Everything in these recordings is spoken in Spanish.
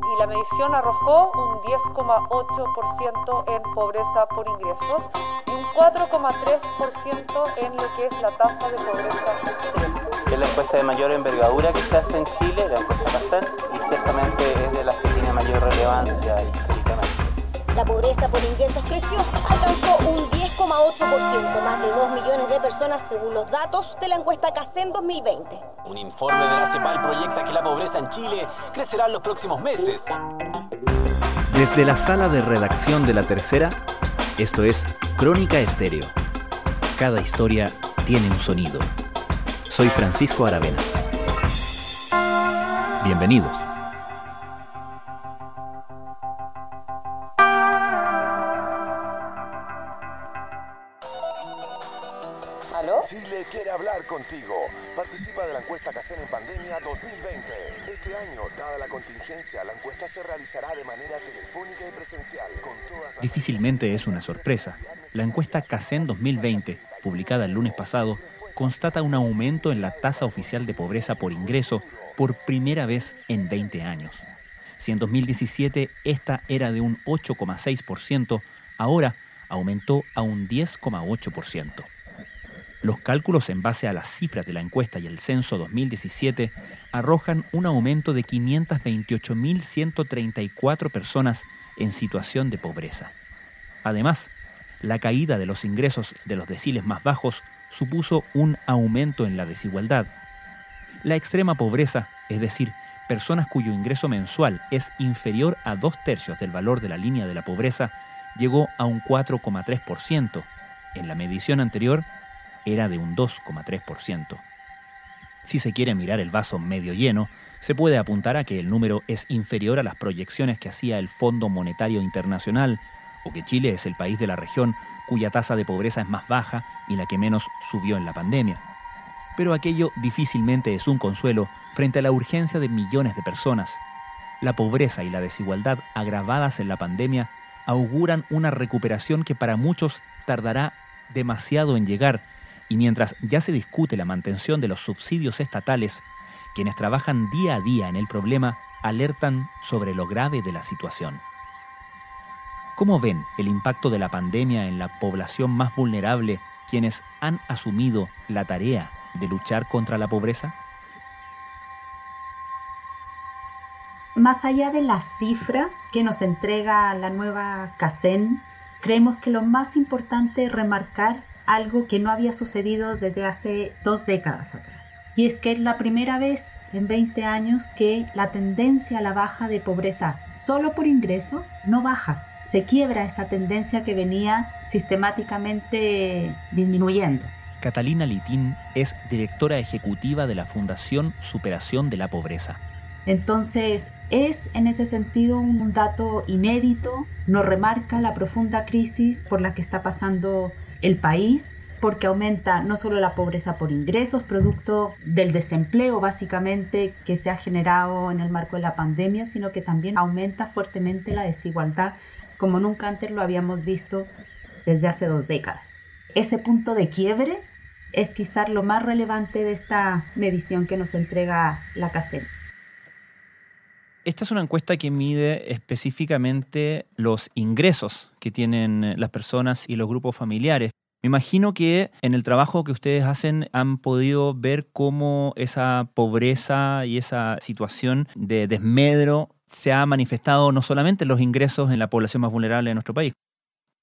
y la medición arrojó un 10,8% en pobreza por ingresos y un 4,3% en lo que es la tasa de pobreza extrema. Es la encuesta de mayor envergadura que se hace en Chile, la encuesta PACEN, y ciertamente es de las que tiene mayor relevancia. La pobreza por ingresos creció, alcanzó un 10,8%, más de 2 millones de personas según los datos de la encuesta CACEN 2020. Un informe de la CEPAL proyecta que la pobreza en Chile crecerá en los próximos meses. Desde la sala de redacción de La Tercera, esto es Crónica Estéreo. Cada historia tiene un sonido. Soy Francisco Aravena. Bienvenidos. Participa de la encuesta Cacen en Pandemia 2020. Este año, dada la contingencia, la encuesta se realizará de manera telefónica y presencial Difícilmente es una sorpresa. La encuesta CACEN 2020, publicada el lunes pasado, constata un aumento en la tasa oficial de pobreza por ingreso por primera vez en 20 años. Si en 2017 esta era de un 8,6%, ahora aumentó a un 10,8%. Los cálculos en base a las cifras de la encuesta y el censo 2017 arrojan un aumento de 528.134 personas en situación de pobreza. Además, la caída de los ingresos de los deciles más bajos supuso un aumento en la desigualdad. La extrema pobreza, es decir, personas cuyo ingreso mensual es inferior a dos tercios del valor de la línea de la pobreza, llegó a un 4,3%. En la medición anterior era de un 2,3%. Si se quiere mirar el vaso medio lleno, se puede apuntar a que el número es inferior a las proyecciones que hacía el Fondo Monetario Internacional, o que Chile es el país de la región cuya tasa de pobreza es más baja y la que menos subió en la pandemia. Pero aquello difícilmente es un consuelo frente a la urgencia de millones de personas. La pobreza y la desigualdad agravadas en la pandemia auguran una recuperación que para muchos tardará demasiado en llegar y mientras ya se discute la mantención de los subsidios estatales, quienes trabajan día a día en el problema alertan sobre lo grave de la situación. ¿Cómo ven el impacto de la pandemia en la población más vulnerable quienes han asumido la tarea de luchar contra la pobreza? Más allá de la cifra que nos entrega la nueva CACEN, creemos que lo más importante es remarcar algo que no había sucedido desde hace dos décadas atrás. Y es que es la primera vez en 20 años que la tendencia a la baja de pobreza solo por ingreso no baja. Se quiebra esa tendencia que venía sistemáticamente disminuyendo. Catalina Litín es directora ejecutiva de la Fundación Superación de la Pobreza. Entonces, es en ese sentido un dato inédito, nos remarca la profunda crisis por la que está pasando el país porque aumenta no solo la pobreza por ingresos, producto del desempleo básicamente que se ha generado en el marco de la pandemia, sino que también aumenta fuertemente la desigualdad como nunca antes lo habíamos visto desde hace dos décadas. Ese punto de quiebre es quizás lo más relevante de esta medición que nos entrega la CACEN. Esta es una encuesta que mide específicamente los ingresos que tienen las personas y los grupos familiares. Me imagino que en el trabajo que ustedes hacen han podido ver cómo esa pobreza y esa situación de desmedro se ha manifestado no solamente en los ingresos en la población más vulnerable de nuestro país.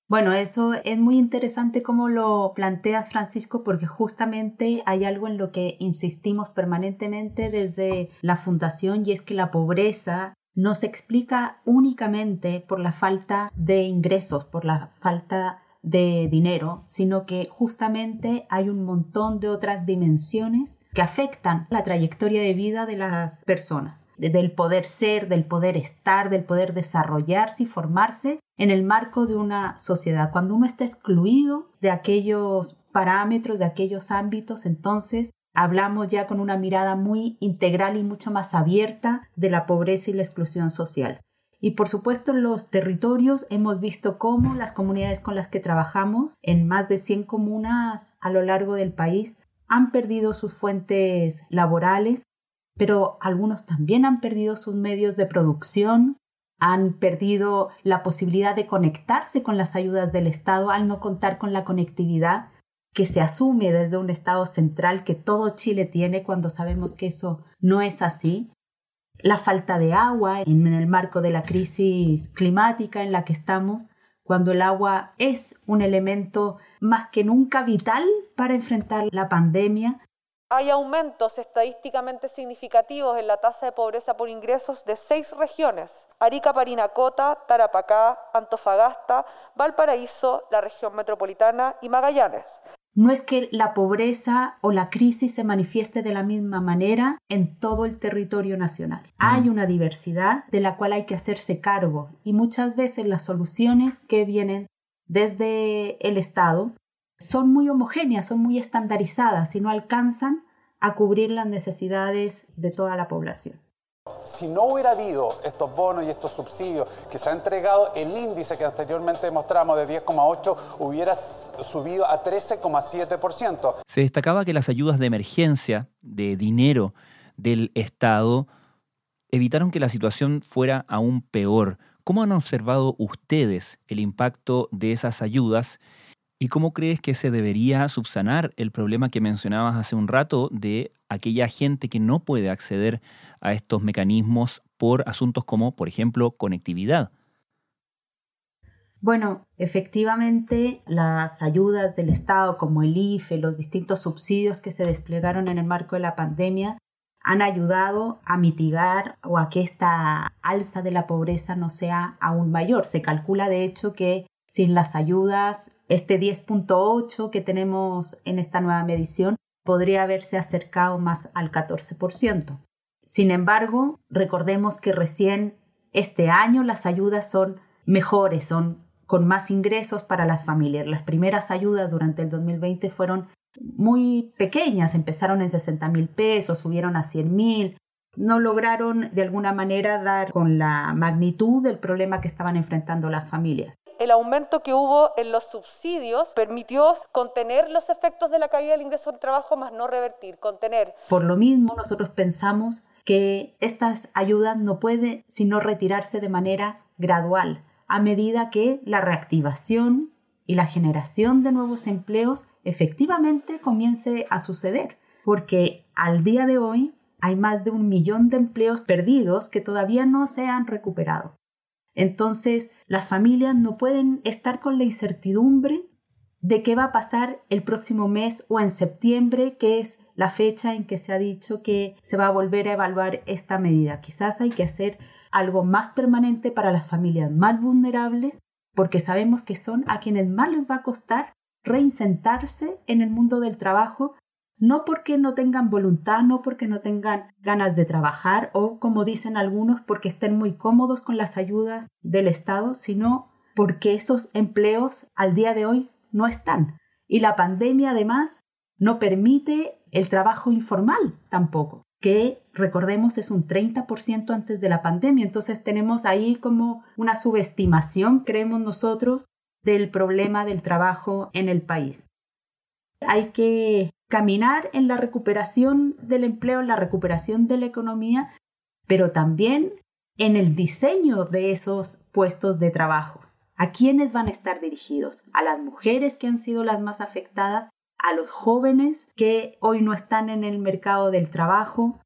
Bueno, eso es muy interesante como lo plantea Francisco porque justamente hay algo en lo que insistimos permanentemente desde la fundación y es que la pobreza no se explica únicamente por la falta de ingresos, por la falta de dinero, sino que justamente hay un montón de otras dimensiones que afectan la trayectoria de vida de las personas, del poder ser, del poder estar, del poder desarrollarse y formarse en el marco de una sociedad. Cuando uno está excluido de aquellos parámetros, de aquellos ámbitos, entonces hablamos ya con una mirada muy integral y mucho más abierta de la pobreza y la exclusión social. Y por supuesto en los territorios hemos visto cómo las comunidades con las que trabajamos, en más de 100 comunas a lo largo del país, han perdido sus fuentes laborales pero algunos también han perdido sus medios de producción, han perdido la posibilidad de conectarse con las ayudas del Estado al no contar con la conectividad que se asume desde un Estado central que todo Chile tiene cuando sabemos que eso no es así. La falta de agua en el marco de la crisis climática en la que estamos, cuando el agua es un elemento más que nunca vital para enfrentar la pandemia hay aumentos estadísticamente significativos en la tasa de pobreza por ingresos de seis regiones, Arica, Parinacota, Tarapacá, Antofagasta, Valparaíso, la región metropolitana y Magallanes. No es que la pobreza o la crisis se manifieste de la misma manera en todo el territorio nacional. Hay una diversidad de la cual hay que hacerse cargo y muchas veces las soluciones que vienen desde el Estado son muy homogéneas, son muy estandarizadas y no alcanzan a cubrir las necesidades de toda la población. Si no hubiera habido estos bonos y estos subsidios que se ha entregado, el índice que anteriormente mostramos de 10,8 hubiera subido a 13,7%. Se destacaba que las ayudas de emergencia, de dinero del Estado, evitaron que la situación fuera aún peor. ¿Cómo han observado ustedes el impacto de esas ayudas ¿Y cómo crees que se debería subsanar el problema que mencionabas hace un rato de aquella gente que no puede acceder a estos mecanismos por asuntos como, por ejemplo, conectividad? Bueno, efectivamente, las ayudas del Estado como el IFE, los distintos subsidios que se desplegaron en el marco de la pandemia, han ayudado a mitigar o a que esta alza de la pobreza no sea aún mayor. Se calcula, de hecho, que sin las ayudas, este 10.8 que tenemos en esta nueva medición podría haberse acercado más al 14%. Sin embargo, recordemos que recién este año las ayudas son mejores, son con más ingresos para las familias. Las primeras ayudas durante el 2020 fueron muy pequeñas, empezaron en 60 mil pesos, subieron a 100 mil, no lograron de alguna manera dar con la magnitud del problema que estaban enfrentando las familias el aumento que hubo en los subsidios permitió contener los efectos de la caída del ingreso de trabajo, más no revertir, contener. Por lo mismo, nosotros pensamos que estas ayudas no pueden sino retirarse de manera gradual, a medida que la reactivación y la generación de nuevos empleos efectivamente comience a suceder, porque al día de hoy hay más de un millón de empleos perdidos que todavía no se han recuperado. Entonces, las familias no pueden estar con la incertidumbre de qué va a pasar el próximo mes o en septiembre, que es la fecha en que se ha dicho que se va a volver a evaluar esta medida. Quizás hay que hacer algo más permanente para las familias más vulnerables, porque sabemos que son a quienes más les va a costar reinsentarse en el mundo del trabajo no porque no tengan voluntad, no porque no tengan ganas de trabajar o, como dicen algunos, porque estén muy cómodos con las ayudas del Estado, sino porque esos empleos al día de hoy no están. Y la pandemia además no permite el trabajo informal tampoco, que recordemos es un 30% antes de la pandemia. Entonces tenemos ahí como una subestimación, creemos nosotros, del problema del trabajo en el país. Hay que caminar en la recuperación del empleo, en la recuperación de la economía, pero también en el diseño de esos puestos de trabajo. ¿A quiénes van a estar dirigidos? ¿A las mujeres que han sido las más afectadas? ¿A los jóvenes que hoy no están en el mercado del trabajo?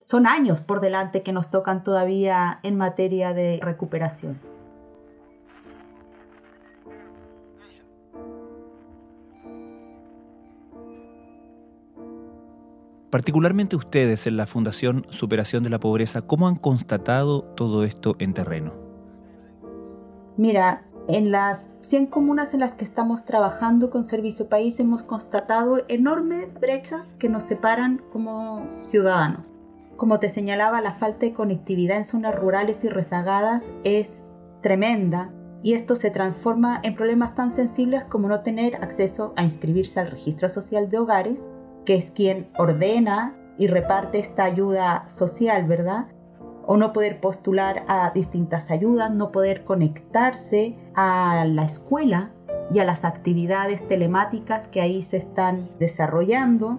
Son años por delante que nos tocan todavía en materia de recuperación. Particularmente ustedes en la Fundación Superación de la Pobreza, ¿cómo han constatado todo esto en terreno? Mira, en las 100 comunas en las que estamos trabajando con Servicio País hemos constatado enormes brechas que nos separan como ciudadanos. Como te señalaba, la falta de conectividad en zonas rurales y rezagadas es tremenda y esto se transforma en problemas tan sensibles como no tener acceso a inscribirse al registro social de hogares que es quien ordena y reparte esta ayuda social, ¿verdad? O no poder postular a distintas ayudas, no poder conectarse a la escuela y a las actividades telemáticas que ahí se están desarrollando.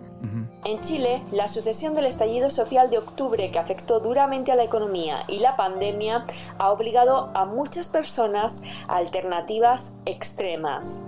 En Chile, la sucesión del estallido social de octubre que afectó duramente a la economía y la pandemia ha obligado a muchas personas a alternativas extremas.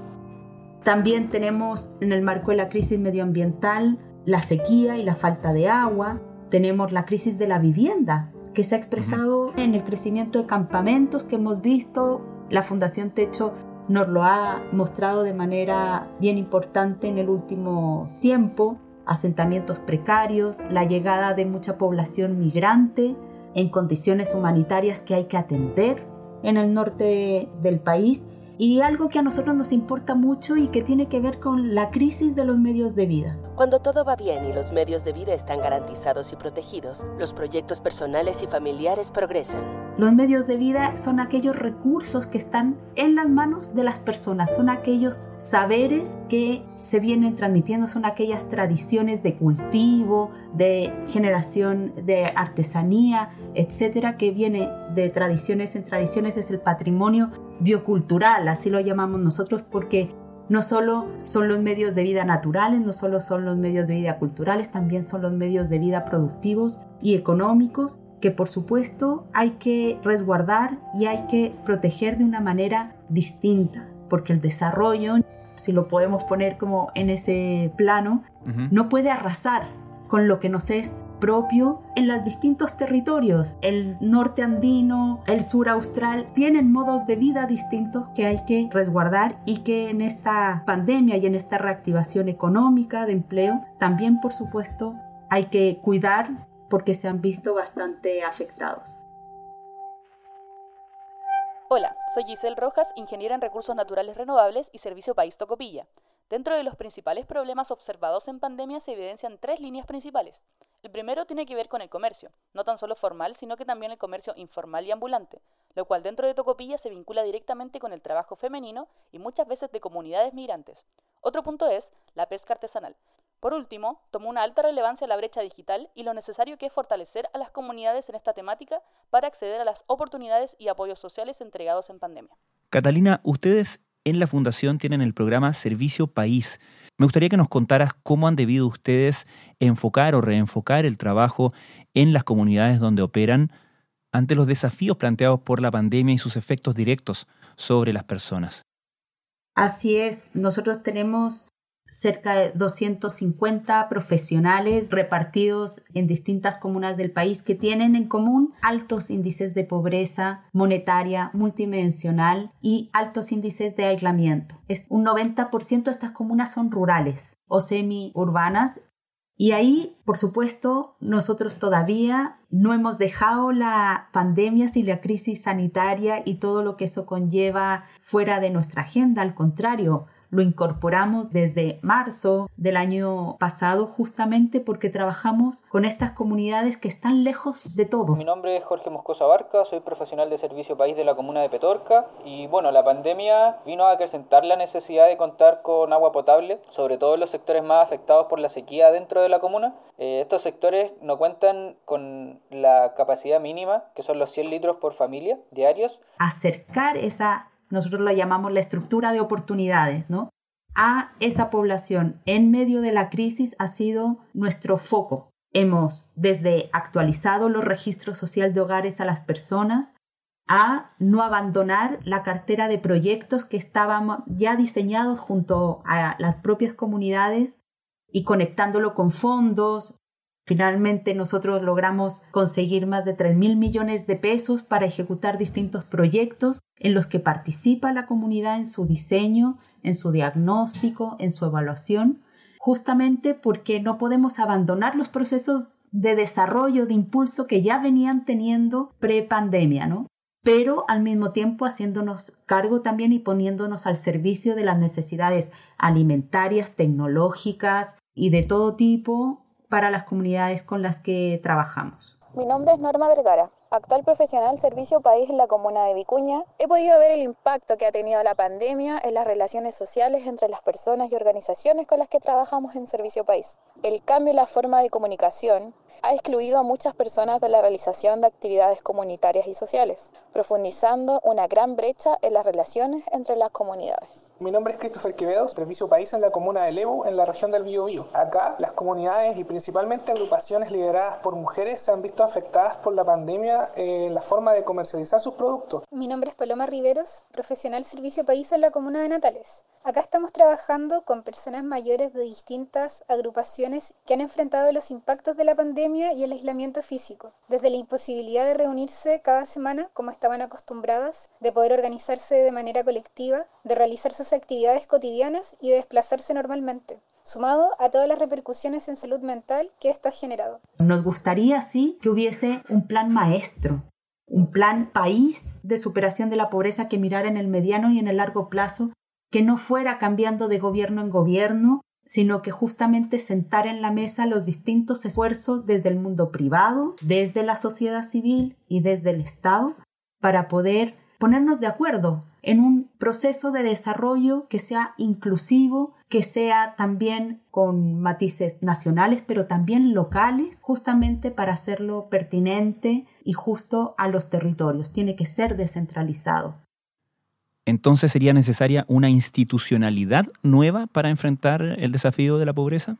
También tenemos en el marco de la crisis medioambiental la sequía y la falta de agua. Tenemos la crisis de la vivienda, que se ha expresado en el crecimiento de campamentos que hemos visto. La Fundación Techo nos lo ha mostrado de manera bien importante en el último tiempo. Asentamientos precarios, la llegada de mucha población migrante en condiciones humanitarias que hay que atender en el norte del país y algo que a nosotros nos importa mucho y que tiene que ver con la crisis de los medios de vida. Cuando todo va bien y los medios de vida están garantizados y protegidos, los proyectos personales y familiares progresan. Los medios de vida son aquellos recursos que están en las manos de las personas, son aquellos saberes que se vienen transmitiendo, son aquellas tradiciones de cultivo, de generación de artesanía, etcétera, que viene de tradiciones en tradiciones, es el patrimonio biocultural, así lo llamamos nosotros, porque no solo son los medios de vida naturales, no solo son los medios de vida culturales, también son los medios de vida productivos y económicos que por supuesto hay que resguardar y hay que proteger de una manera distinta, porque el desarrollo, si lo podemos poner como en ese plano, no puede arrasar con lo que nos es propio en los distintos territorios. El norte andino, el sur austral, tienen modos de vida distintos que hay que resguardar y que en esta pandemia y en esta reactivación económica de empleo también, por supuesto, hay que cuidar porque se han visto bastante afectados. Hola, soy Giselle Rojas, ingeniera en recursos naturales renovables y servicio País Tocopilla. Dentro de los principales problemas observados en pandemia se evidencian tres líneas principales. El primero tiene que ver con el comercio, no tan solo formal, sino que también el comercio informal y ambulante, lo cual dentro de Tocopilla se vincula directamente con el trabajo femenino y muchas veces de comunidades migrantes. Otro punto es la pesca artesanal. Por último, tomó una alta relevancia la brecha digital y lo necesario que es fortalecer a las comunidades en esta temática para acceder a las oportunidades y apoyos sociales entregados en pandemia. Catalina, ustedes en la Fundación tienen el programa Servicio País. Me gustaría que nos contaras cómo han debido ustedes enfocar o reenfocar el trabajo en las comunidades donde operan ante los desafíos planteados por la pandemia y sus efectos directos sobre las personas. Así es, nosotros tenemos cerca de 250 profesionales repartidos en distintas comunas del país que tienen en común altos índices de pobreza monetaria multidimensional y altos índices de aislamiento. Un 90% de estas comunas son rurales o semi-urbanas y ahí, por supuesto, nosotros todavía no hemos dejado la pandemia y la crisis sanitaria y todo lo que eso conlleva fuera de nuestra agenda. Al contrario, lo incorporamos desde marzo del año pasado justamente porque trabajamos con estas comunidades que están lejos de todo. Mi nombre es Jorge Moscoso Abarca, soy profesional de servicio país de la comuna de Petorca y bueno, la pandemia vino a acrecentar la necesidad de contar con agua potable, sobre todo en los sectores más afectados por la sequía dentro de la comuna. Eh, estos sectores no cuentan con la capacidad mínima, que son los 100 litros por familia diarios. Acercar esa nosotros lo llamamos la estructura de oportunidades, ¿no? A esa población en medio de la crisis ha sido nuestro foco. Hemos desde actualizado los registros social de hogares a las personas, a no abandonar la cartera de proyectos que estaban ya diseñados junto a las propias comunidades y conectándolo con fondos, Finalmente nosotros logramos conseguir más de 3 mil millones de pesos para ejecutar distintos proyectos en los que participa la comunidad en su diseño, en su diagnóstico, en su evaluación, justamente porque no podemos abandonar los procesos de desarrollo, de impulso que ya venían teniendo pre-pandemia, ¿no? Pero al mismo tiempo haciéndonos cargo también y poniéndonos al servicio de las necesidades alimentarias, tecnológicas y de todo tipo para las comunidades con las que trabajamos. Mi nombre es Norma Vergara. actual profesional Servicio País en la comuna de Vicuña, he podido ver el impacto que ha tenido la pandemia en las relaciones sociales entre las personas y organizaciones con las que trabajamos en Servicio País. El cambio en la forma de comunicación ha excluido a muchas personas de la realización de actividades comunitarias y sociales, profundizando una gran brecha en las relaciones entre las comunidades. Mi nombre es Christopher Quevedo, Servicio País en la comuna de Lebu, en la región del Biobío. Acá, las comunidades y principalmente agrupaciones lideradas por mujeres se han visto afectadas por la pandemia en la forma de comercializar sus productos. Mi nombre es Paloma Riveros, profesional Servicio País en la comuna de Natales. Acá estamos trabajando con personas mayores de distintas agrupaciones que han enfrentado los impactos de la pandemia y el aislamiento físico, desde la imposibilidad de reunirse cada semana como estaban acostumbradas, de poder organizarse de manera colectiva, de realizar sus actividades cotidianas y de desplazarse normalmente sumado a todas las repercusiones en salud mental que esto ha generado. Nos gustaría, sí, que hubiese un plan maestro, un plan país de superación de la pobreza que mirara en el mediano y en el largo plazo que no fuera cambiando de gobierno en gobierno, sino que justamente sentar en la mesa los distintos esfuerzos desde el mundo privado, desde la sociedad civil y desde el Estado, para poder ponernos de acuerdo en un proceso de desarrollo que sea inclusivo, que sea también con matices nacionales, pero también locales, justamente para hacerlo pertinente y justo a los territorios. Tiene que ser descentralizado entonces sería necesaria una institucionalidad nueva para enfrentar el desafío de la pobreza?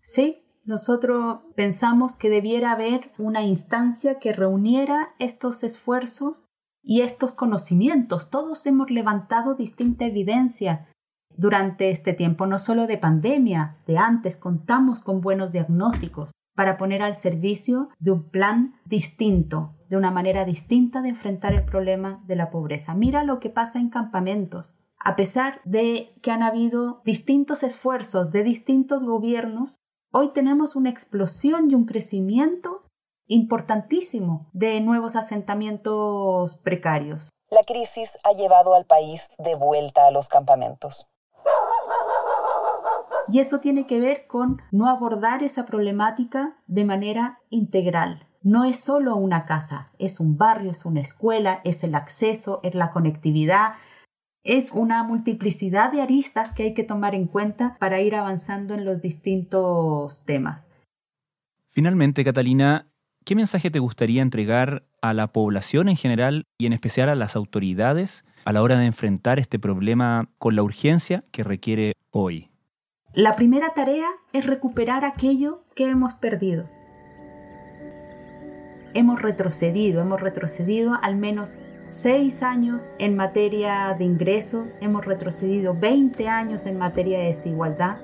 Sí, nosotros pensamos que debiera haber una instancia que reuniera estos esfuerzos y estos conocimientos. Todos hemos levantado distinta evidencia durante este tiempo, no solo de pandemia, de antes, contamos con buenos diagnósticos para poner al servicio de un plan distinto, de una manera distinta de enfrentar el problema de la pobreza. Mira lo que pasa en campamentos. A pesar de que han habido distintos esfuerzos de distintos gobiernos, hoy tenemos una explosión y un crecimiento importantísimo de nuevos asentamientos precarios. La crisis ha llevado al país de vuelta a los campamentos. Y eso tiene que ver con no abordar esa problemática de manera integral, no es solo una casa, es un barrio, es una escuela, es el acceso, es la conectividad, es una multiplicidad de aristas que hay que tomar en cuenta para ir avanzando en los distintos temas. Finalmente, Catalina, ¿qué mensaje te gustaría entregar a la población en general y en especial a las autoridades a la hora de enfrentar este problema con la urgencia que requiere hoy? La primera tarea es recuperar aquello que hemos perdido hemos retrocedido, hemos retrocedido al menos seis años en materia de ingresos, hemos retrocedido 20 años en materia de desigualdad.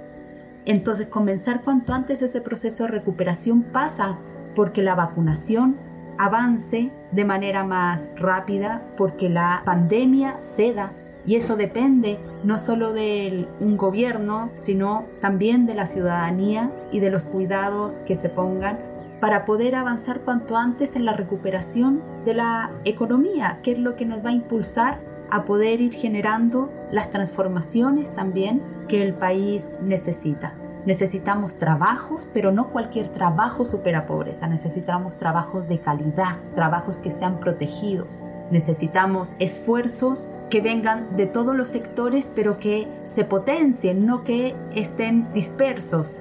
Entonces comenzar cuanto antes ese proceso de recuperación pasa porque la vacunación avance de manera más rápida, porque la pandemia ceda y eso depende no solo de un gobierno, sino también de la ciudadanía y de los cuidados que se pongan para poder avanzar cuanto antes en la recuperación de la economía, que es lo que nos va a impulsar a poder ir generando las transformaciones también que el país necesita. Necesitamos trabajos, pero no cualquier trabajo supera pobreza. Necesitamos trabajos de calidad, trabajos que sean protegidos. Necesitamos esfuerzos que vengan de todos los sectores, pero que se potencien, no que estén dispersos.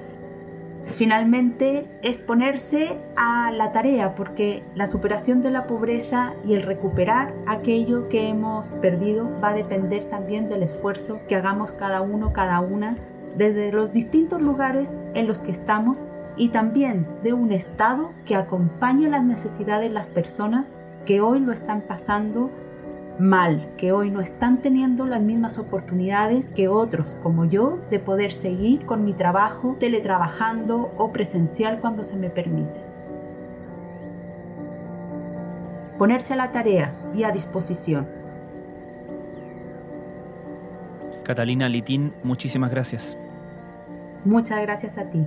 Finalmente es ponerse a la tarea porque la superación de la pobreza y el recuperar aquello que hemos perdido va a depender también del esfuerzo que hagamos cada uno, cada una, desde los distintos lugares en los que estamos y también de un Estado que acompañe las necesidades de las personas que hoy lo están pasando mal, que hoy no están teniendo las mismas oportunidades que otros como yo de poder seguir con mi trabajo teletrabajando o presencial cuando se me permite. Ponerse a la tarea y a disposición. Catalina Litín, muchísimas gracias. Muchas gracias a ti.